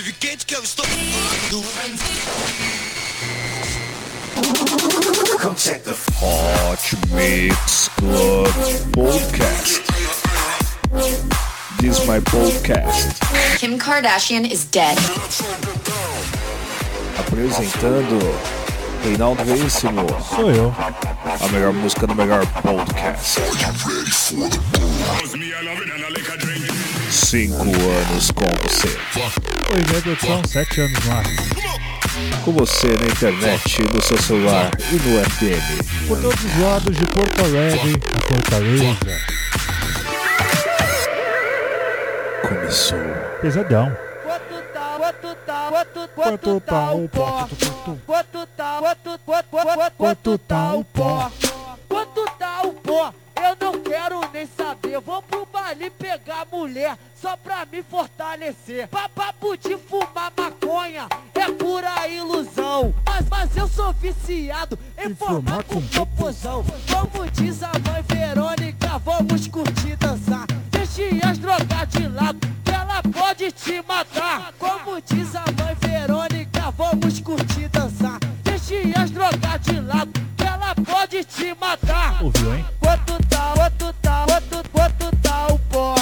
tive quente que eu estou Come Hot Mix Club Podcast. This is my podcast. Kim Kardashian is dead. Apresentando Reinaldo Veríssimo. Sou eu. A melhor música do melhor podcast. Cinco anos com você. Oi, Redução, sete anos lá. Com você na internet, no seu celular e no FM. Por todos os lados de Porto Alegre, a Fortaleza. Começou. Pesadão. Quanto tá o pó? Quanto tá o pó? Quanto tá o pó? Quanto tá o pó? Eu não quero nem saber. Vou pro baile pegar mulher só pra me fortalecer. Papo de fumar maconha é pura ilusão. Mas, mas eu sou viciado em formar com proposão. Como diz a mãe Verônica, vamos curtir dançar. Deixe as drogas de lado, que ela pode te matar. Como diz a mãe Verônica, vamos curtir dançar. Matias drogar de lado, que ela pode te matar. Ouviu, hein? Quanto tá, quanto tá, quanto, quanto tá o pó?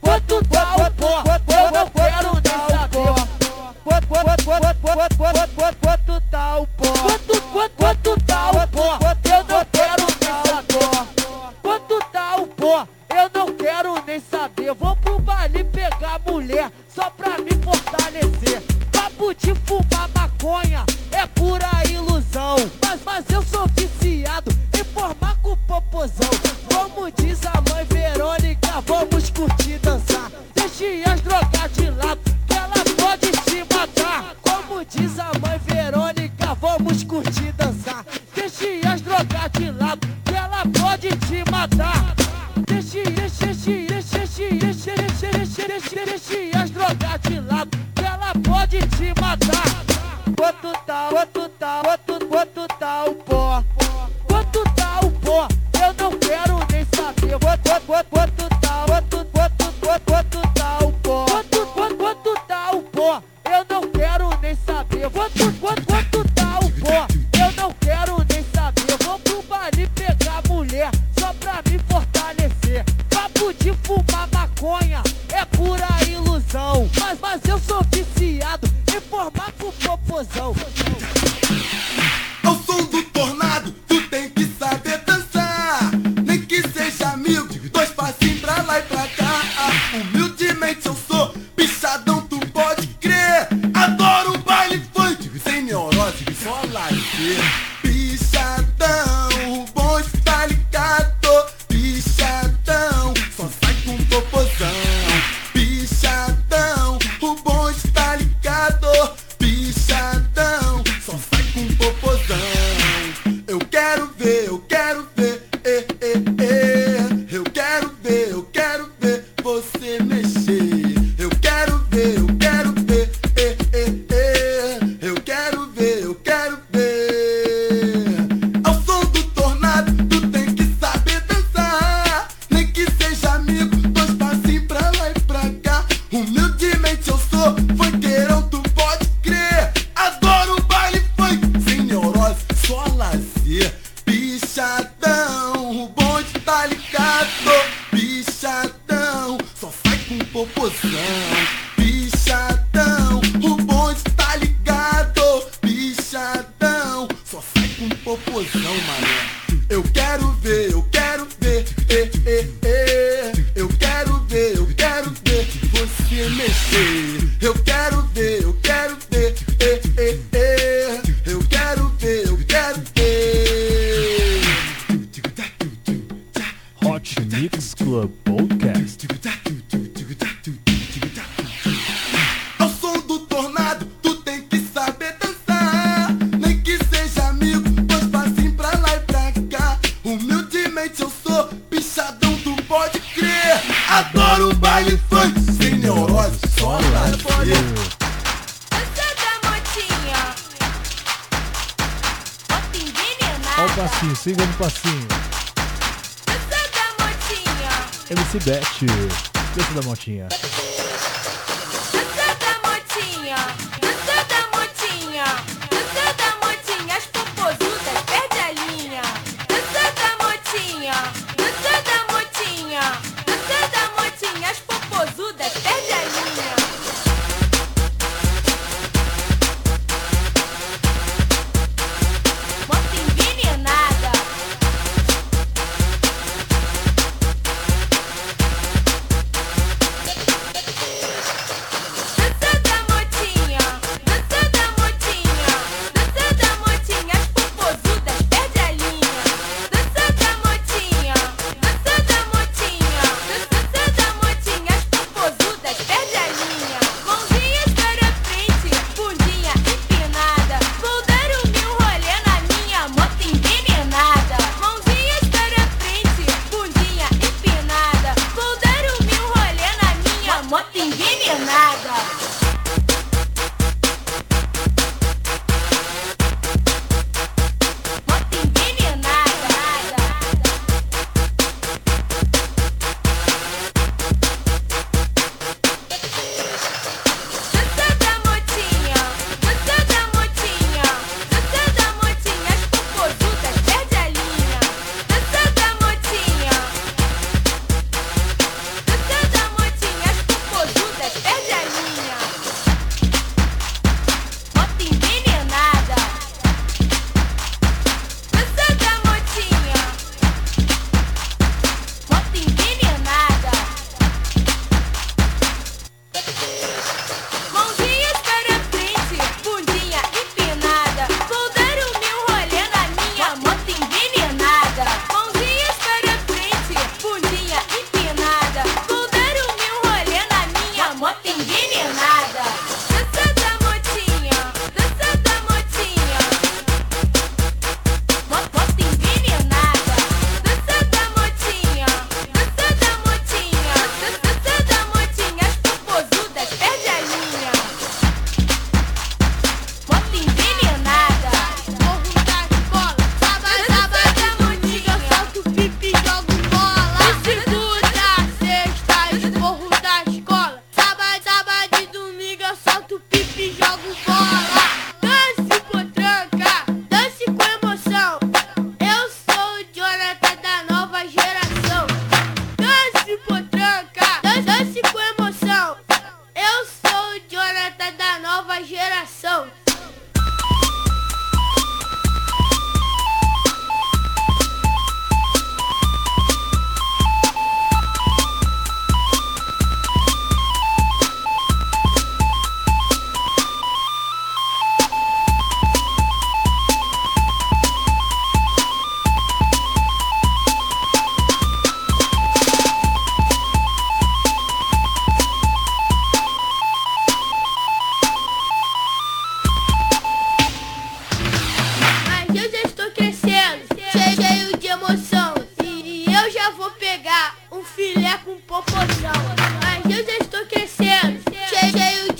Quanto tá o pó? Eu não quero nem saber. Quanto, quanto, quanto, quanto, quanto, quanto tá o pó? Quanto, quanto, quanto tá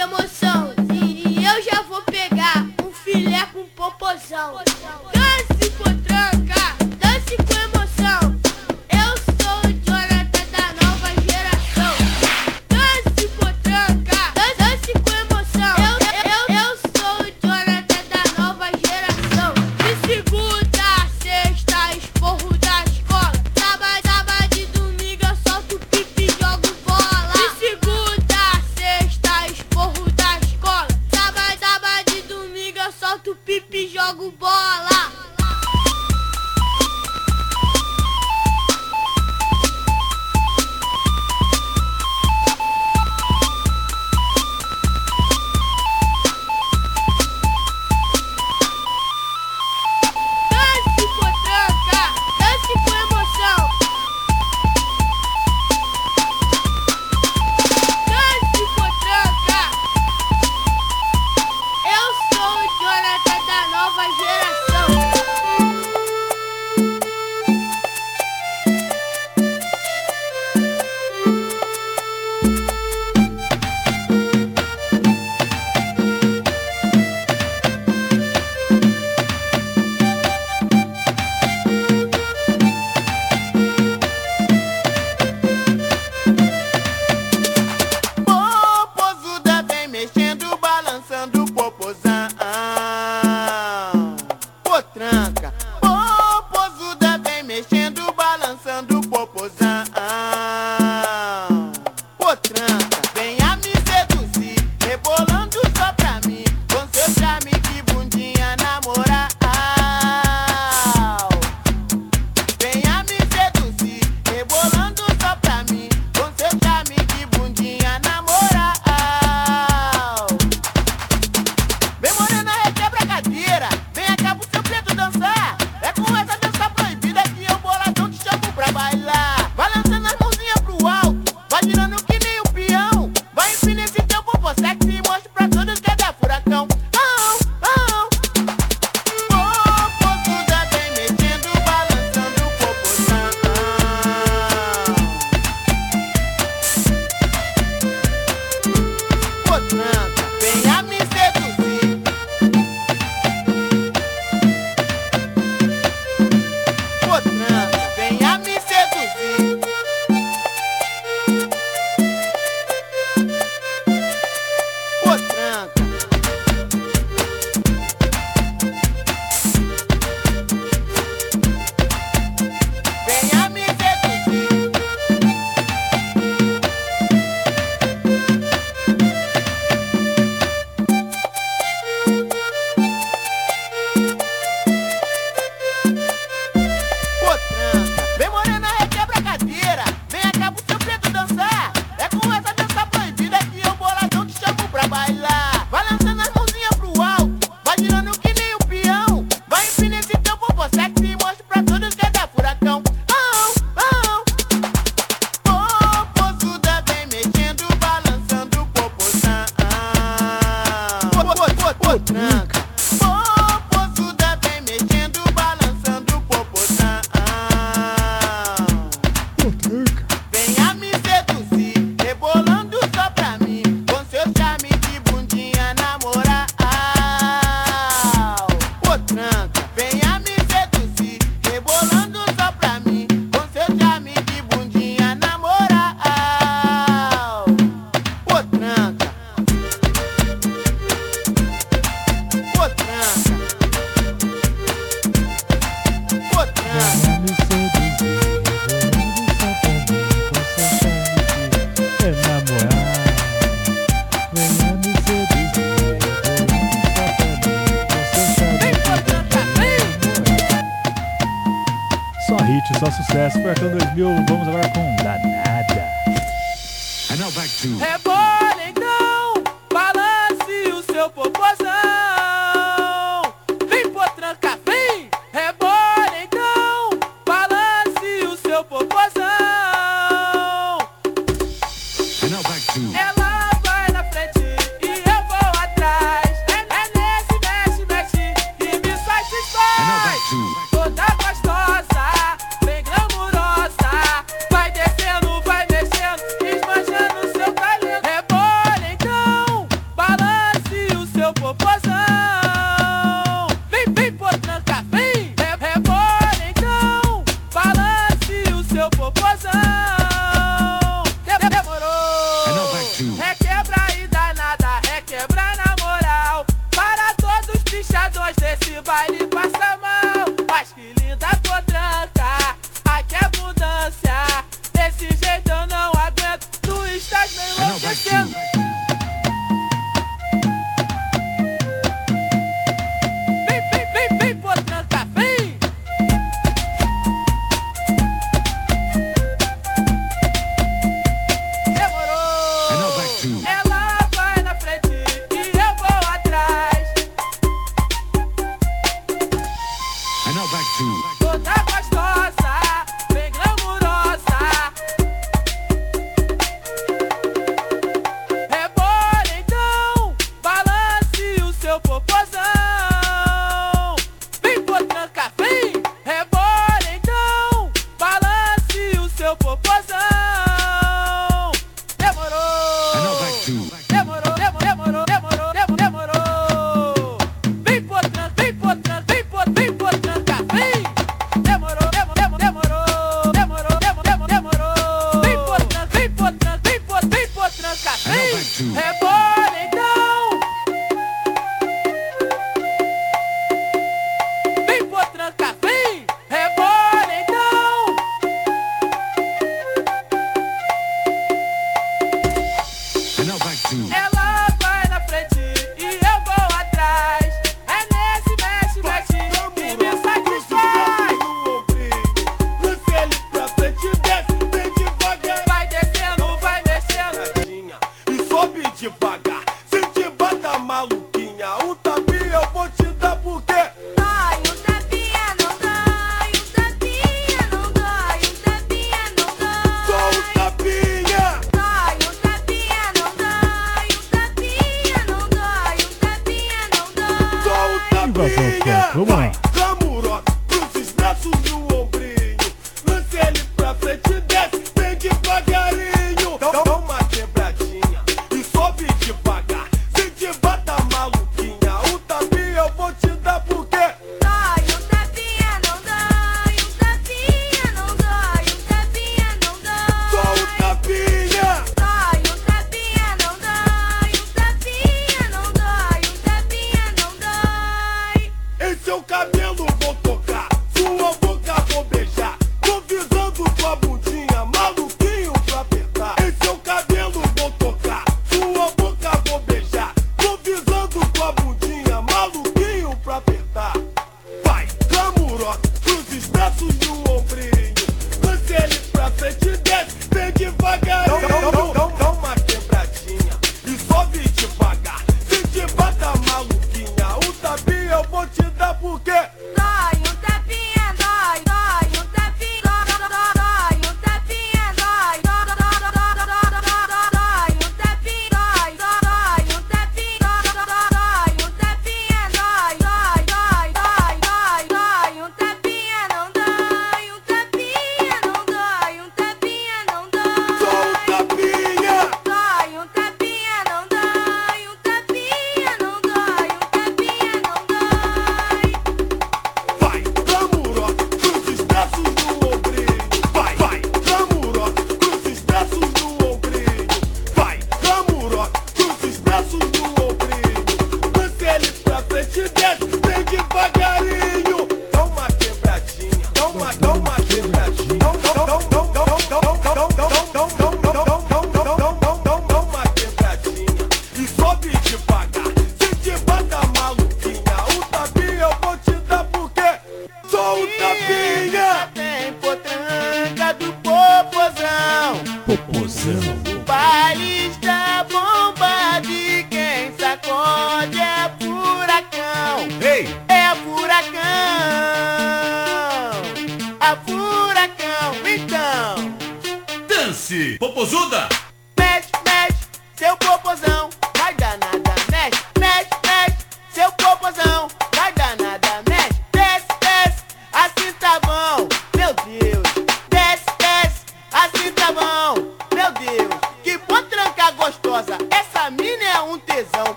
emoção. E eu já vou pegar um filé com popozão.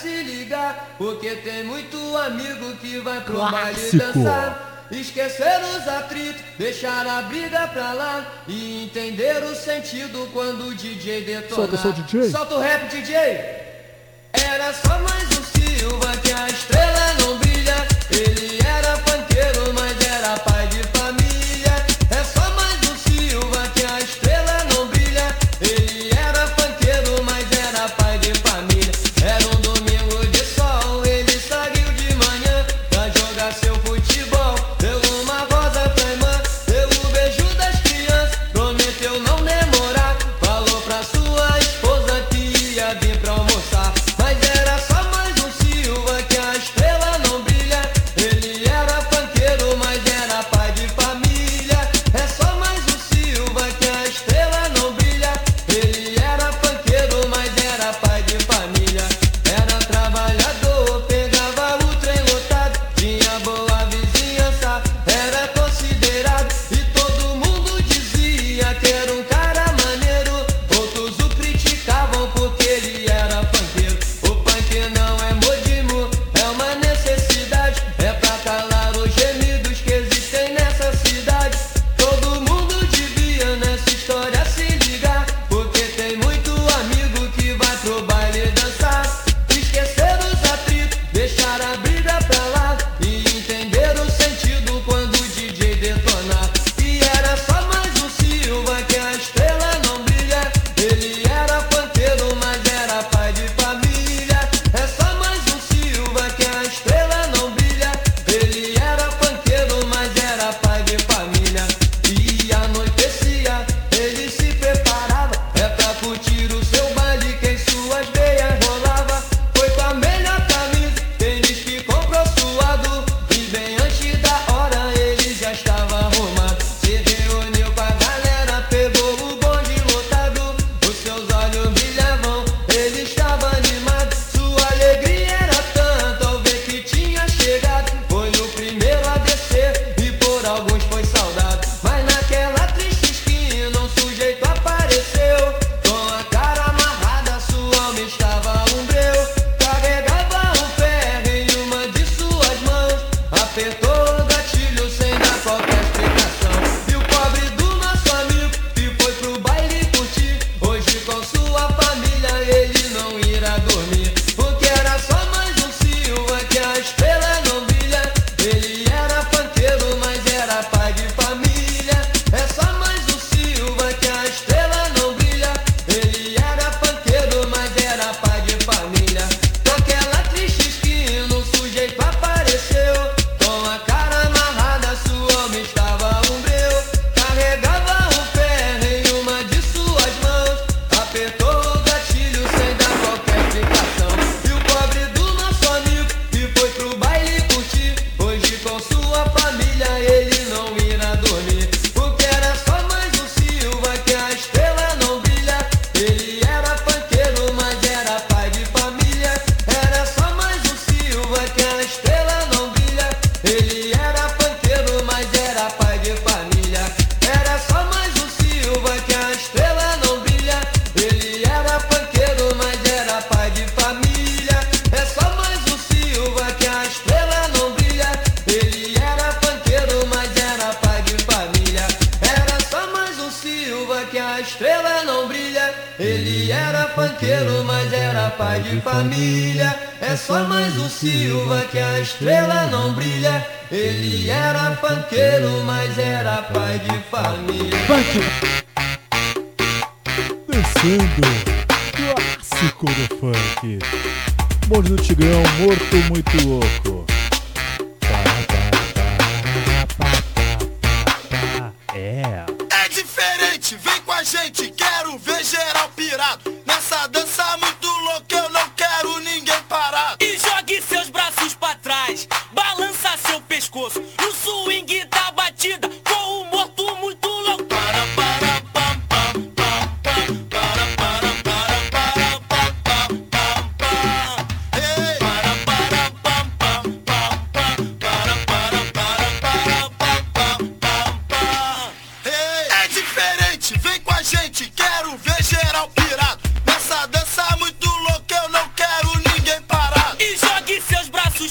se ligar, porque tem muito amigo que vai pro baile dançar. Esquecer os atritos, deixar a briga pra lá e entender o sentido quando o DJ detonar. Solta, DJ. solta o rap, DJ. Era só mais um Silva que a estrela não brilha. Ele era panqueiro, mas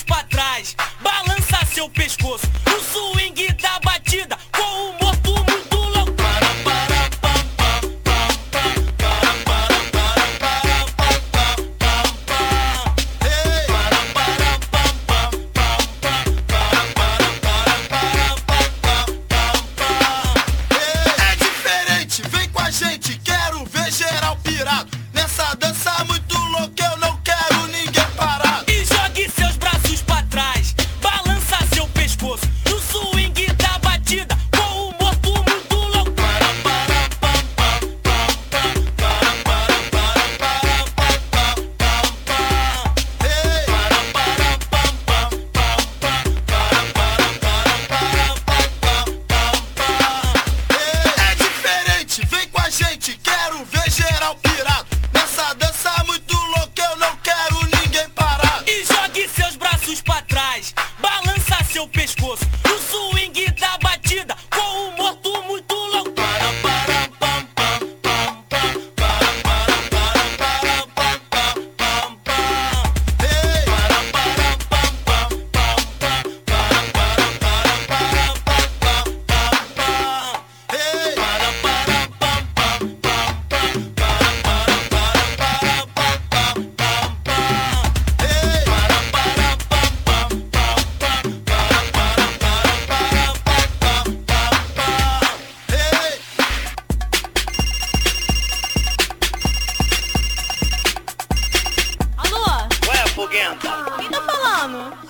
pra trás.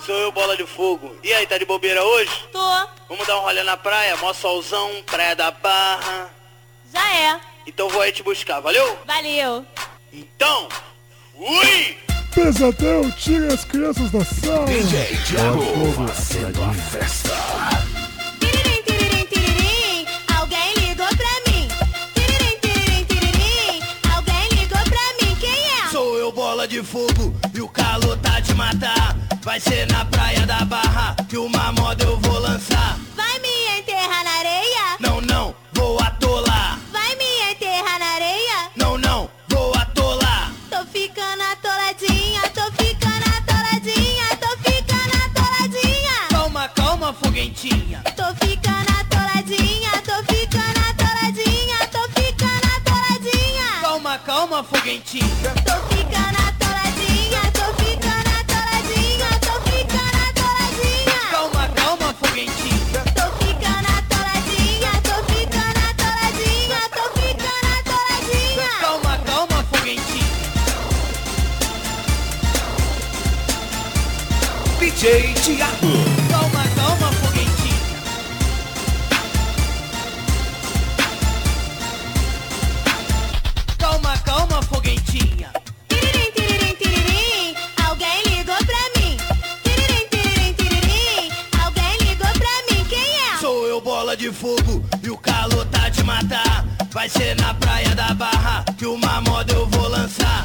Sou eu, bola de fogo. E aí, tá de bobeira hoje? Tô. Vamos dar um rolê na praia, mó solzão, praia da barra. Já é. Então vou aí te buscar, valeu? Valeu. Então, fui! Pesadão, tira as crianças da sala. DJ Diabo, fazendo a festa. de fogo e o calor tá de matar. Vai ser na praia da Barra que uma moda eu vou lançar. Vai me enterrar na areia? Não, não, vou atolar. Vai me enterrar na areia? Não, não, vou atolar. Tô ficando atoladinha, tô ficando atoladinha, tô ficando atoladinha. Calma, calma, foguetinha. Tô ficando atoladinha, tô ficando atoladinha, tô ficando atoladinha. Calma, calma, foguetinha. DJ Tiago. Calma, calma, foguetinha. Calma, calma, foguetinha. Tiririm, tiririm, tiririm, alguém ligou pra mim. Tiririm, tiririm, tiririm, alguém ligou pra mim. Quem é? Sou eu, bola de fogo, e o calor tá de matar. Vai ser na praia da barra que uma moda eu vou lançar.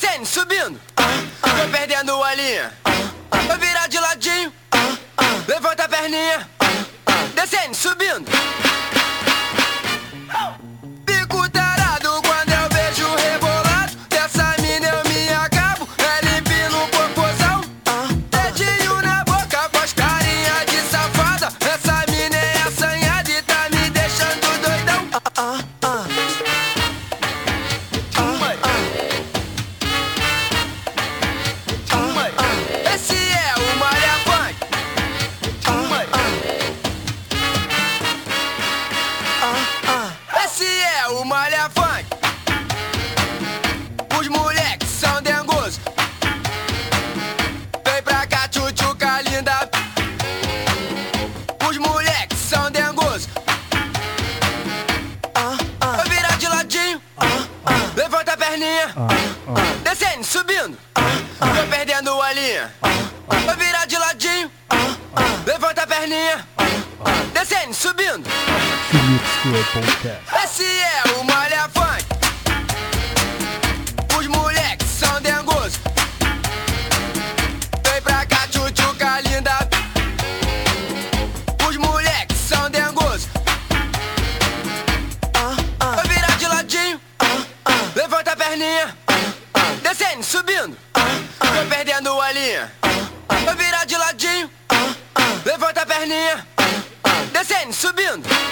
Descendo, subindo. Tô perdendo a linha. Vai virar de ladinho. Levanta a perninha. Descendo, subindo.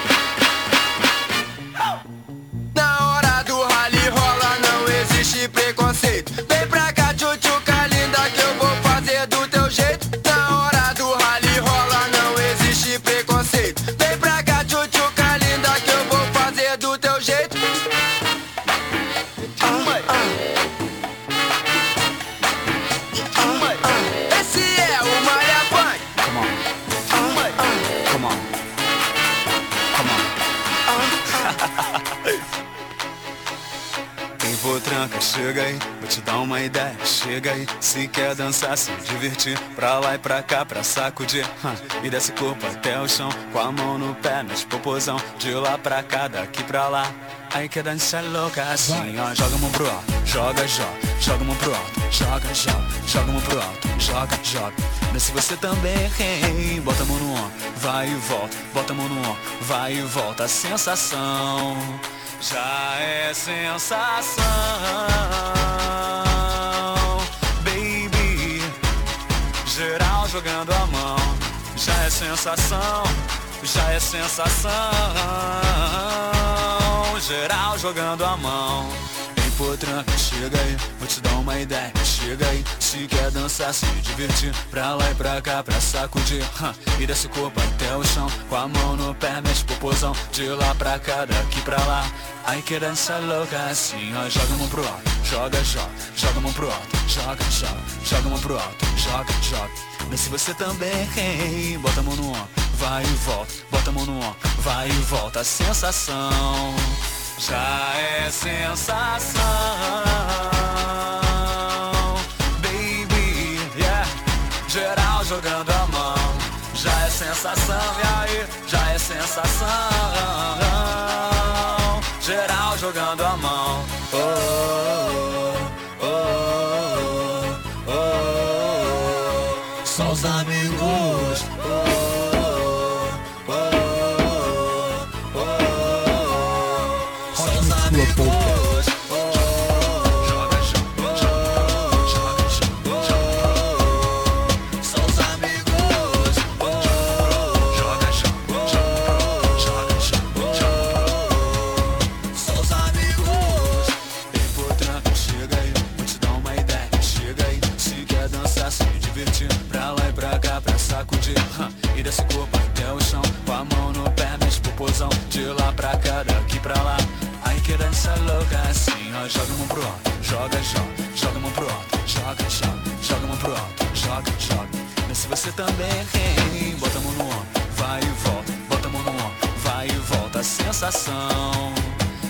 Subindo. chega aí, vou te dar uma ideia, chega aí. Se quer dançar, se divertir, pra lá e pra cá, pra sacudir E desce corpo até o chão, com a mão no pé, nos popozão. De lá pra cá, daqui pra lá. Aí quer dançar louca assim, ó. Joga a mão pro alto, joga, joga. Joga a mão pro alto, joga, joga. Joga a mão pro alto, joga, joga. Desce você também, hein? Bota a mão no ombro, vai e volta. Bota a mão no ombro, vai e volta. A sensação já é sensação Baby. Geral jogando a mão. Já é sensação Já é sensação. Geral jogando a mão. Ei, potranca, chega aí uma ideia. Chega aí Se quer dançar, se divertir. Pra lá e pra cá, pra sacudir. Hum, E desce o corpo até o chão. Com a mão no pé, mexe popozão De lá pra cá, daqui pra lá. Ai que dança louca assim, ó Joga a mão pro alto, joga, joga Joga a mão pro alto, joga, joga Joga a mão pro alto, joga, joga. Desce você também, hein? Bota a mão no ombro, vai e volta. Bota a mão no ombro, vai e volta. Sensação já é sensação sensação, e aí? Já é sensação. Geral jogando a mão. Oh, oh, também. Bota a mão no ombro, vai e volta. Bota a mão no ombro, vai e volta. Sensação,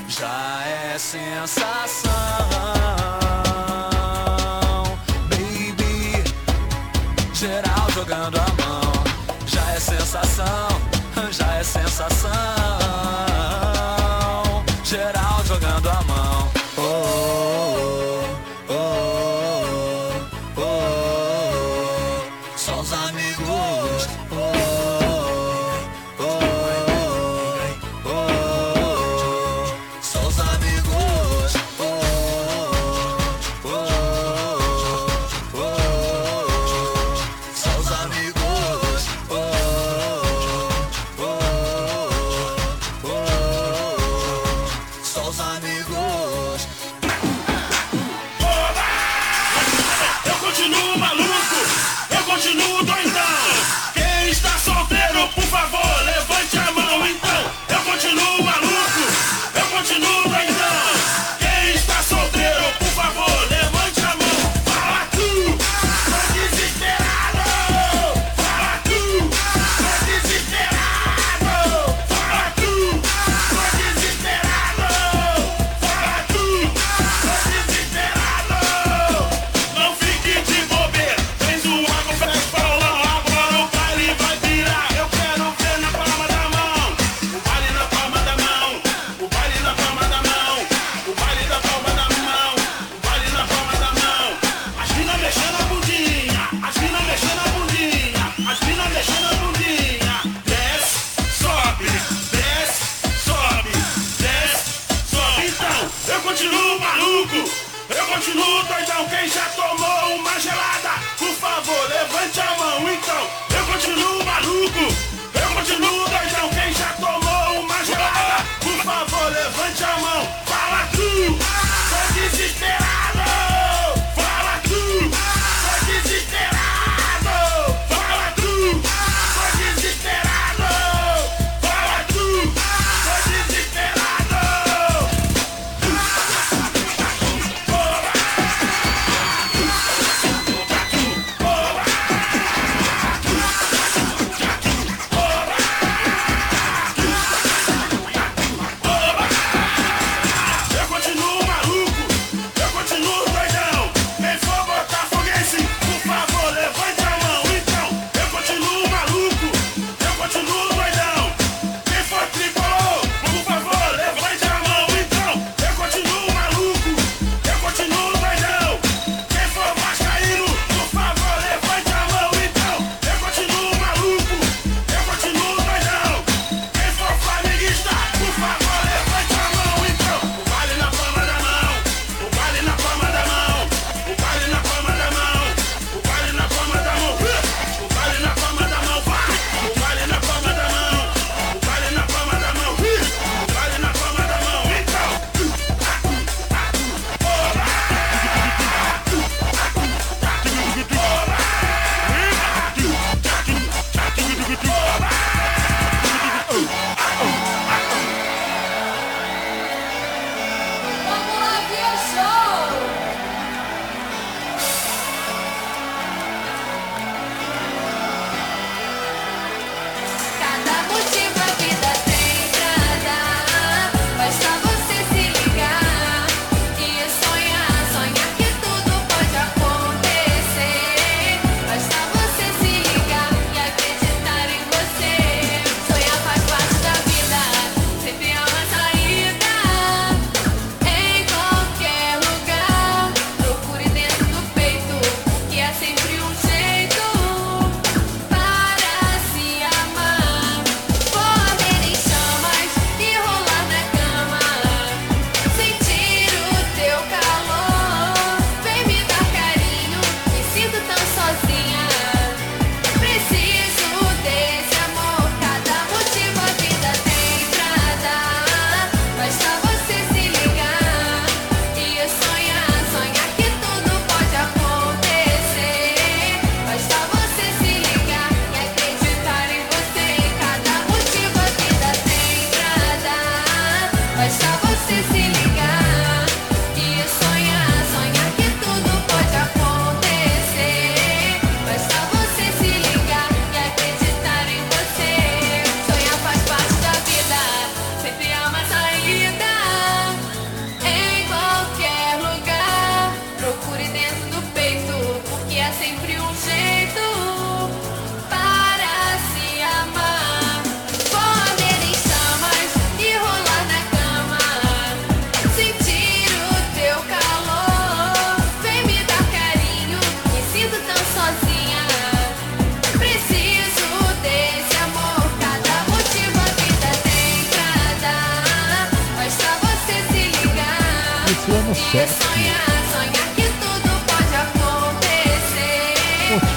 já é sensação. Baby, geral jogando a mão. Já é sensação, já é sensação.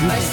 Peace.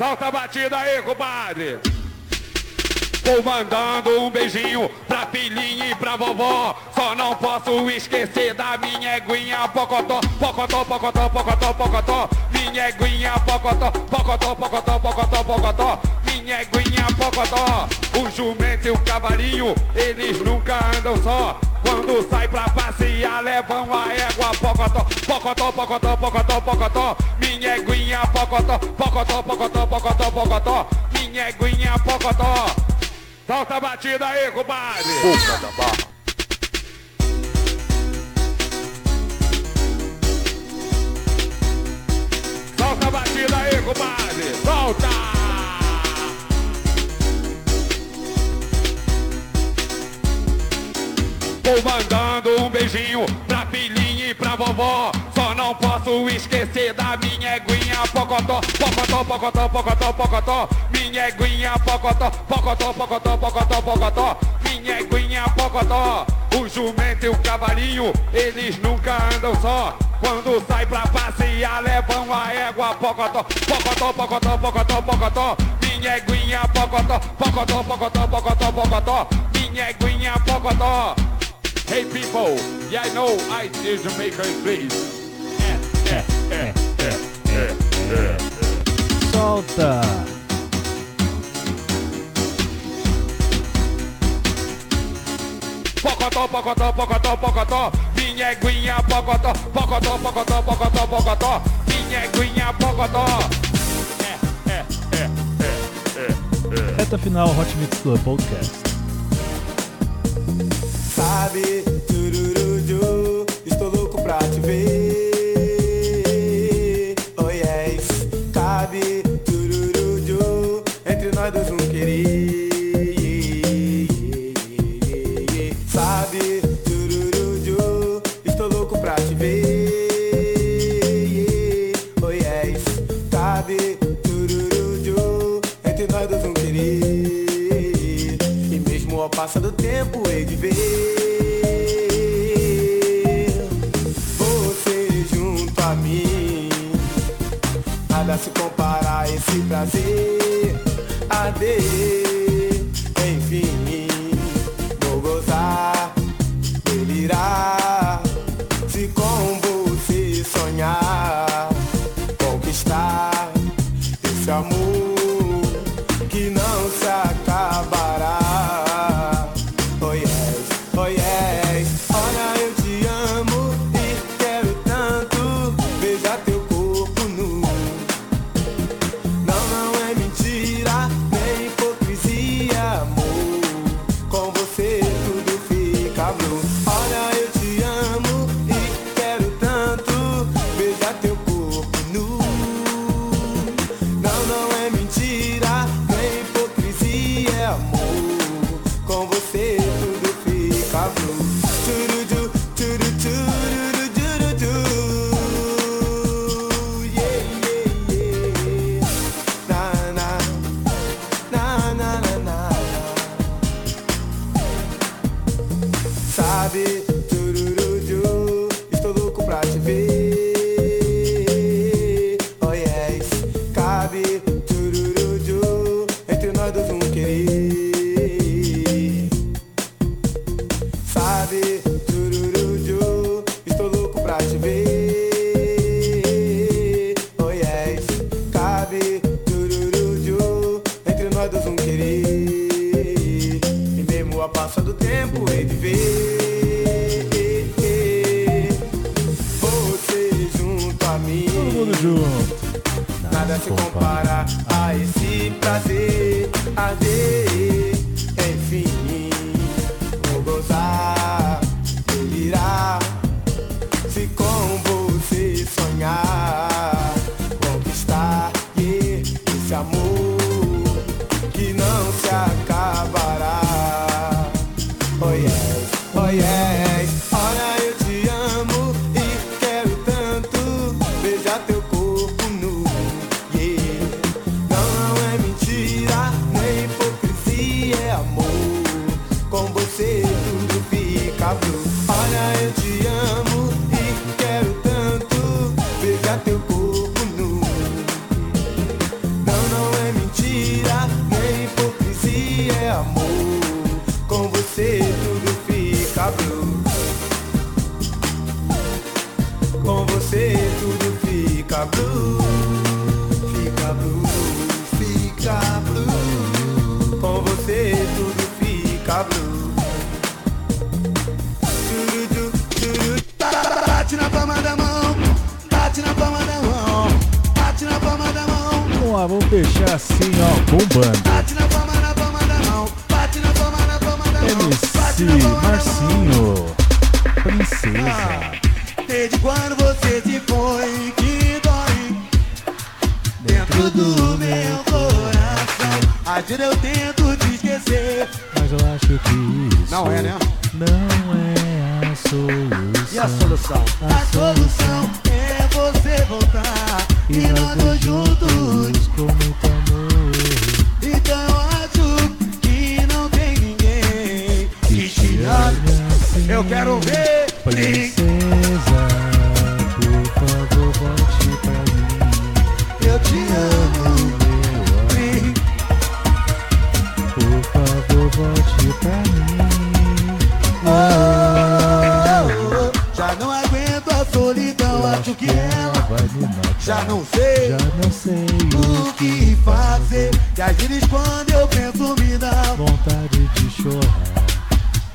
Solta a batida aí, compadre. Vou mandando um beijinho pra filhinha e pra vovó. Só não posso esquecer da minha eguinha pocotó, pocotó, pocotó, pocotó, pocotó. Minha eguinha pocotó, pocotó, pocotó, pocotó, pocotó. Minha eguinha pocotó. O jumento e o cavalinho, eles nunca andam só. Quando sai pra passear, levam a égua pocotó, pocotó, pocotó, pocotó, pocotó. Minha eguinha pocotó, pocotó, pocotó, pocotó, pocotó. Minha eguinha pocotó. Solta a batida aí, compadre! Boca da barra. Solta a batida aí, compadre! Solta! Vou mandando um beijinho pra filhinha e pra vovó. Só não posso esquecer da minha eguinha pocotó, pocotó, pocotó, pocotó, pocotó. Minha eguinha pocotó, pocotó, pocotó, pocotó, pocotó. Minha eguinha pocotó. O jumento e o cavalinho, eles nunca andam só. Quando sai pra passear, levam a égua pocotó, pocotó, pocotó, pocotó, pocotó. Minha eguinha pocotó, pocotó, pocotó, pocotó, pocotó. Minha eguinha pocotó. Hey people, yeah I know I see Jamaica please. É. Solta! Pocotó, pocotó, pocotó, pocotó. Minha eguinha pocotó, pocotó, pocotó, pocotó, pocotó. Minha eguinha pocotó. É, é, é, é, é, é. Reta final Hot Mix Club Podcast. Sabe, Ade, me matar. já não sei. Já não sei o que fazer. E às vezes quando eu penso me dá vontade de chorar.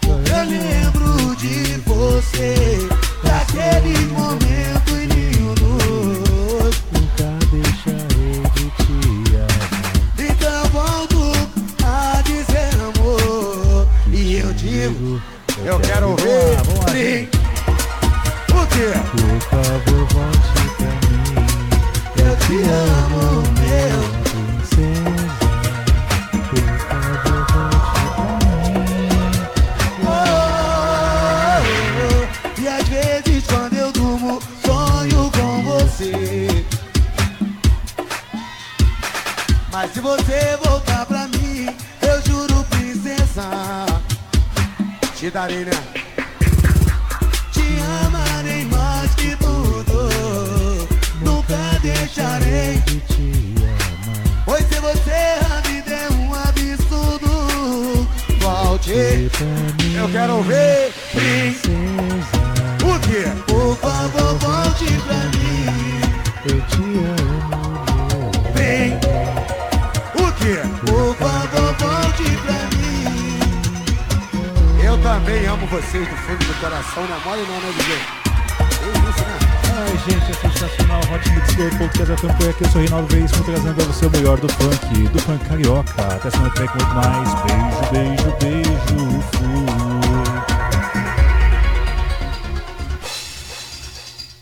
Eu lembro de você, daquele momento lindos. Nunca deixarei de te amar. Então volto a dizer amor. E eu digo, eu quero ver. Sim. O quê? Você voltar pra mim, eu juro, princesa, te darei, né? Te amarei mais que tudo. Nunca deixarei de te amar. Pois se você a vida é um absurdo, volte. Eu quero ver. Princesa, O quê? Também amo vocês do fundo do coração, não é mole não, né, DJ? É né? Ai, gente, é sensacional. Hot Mix Club Podcast FM por aqui. Eu sou Reinaldo Veríssimo, trazendo pra você o melhor do funk, do funk carioca. Até semana que vem com muito mais. Beijo, beijo, beijo.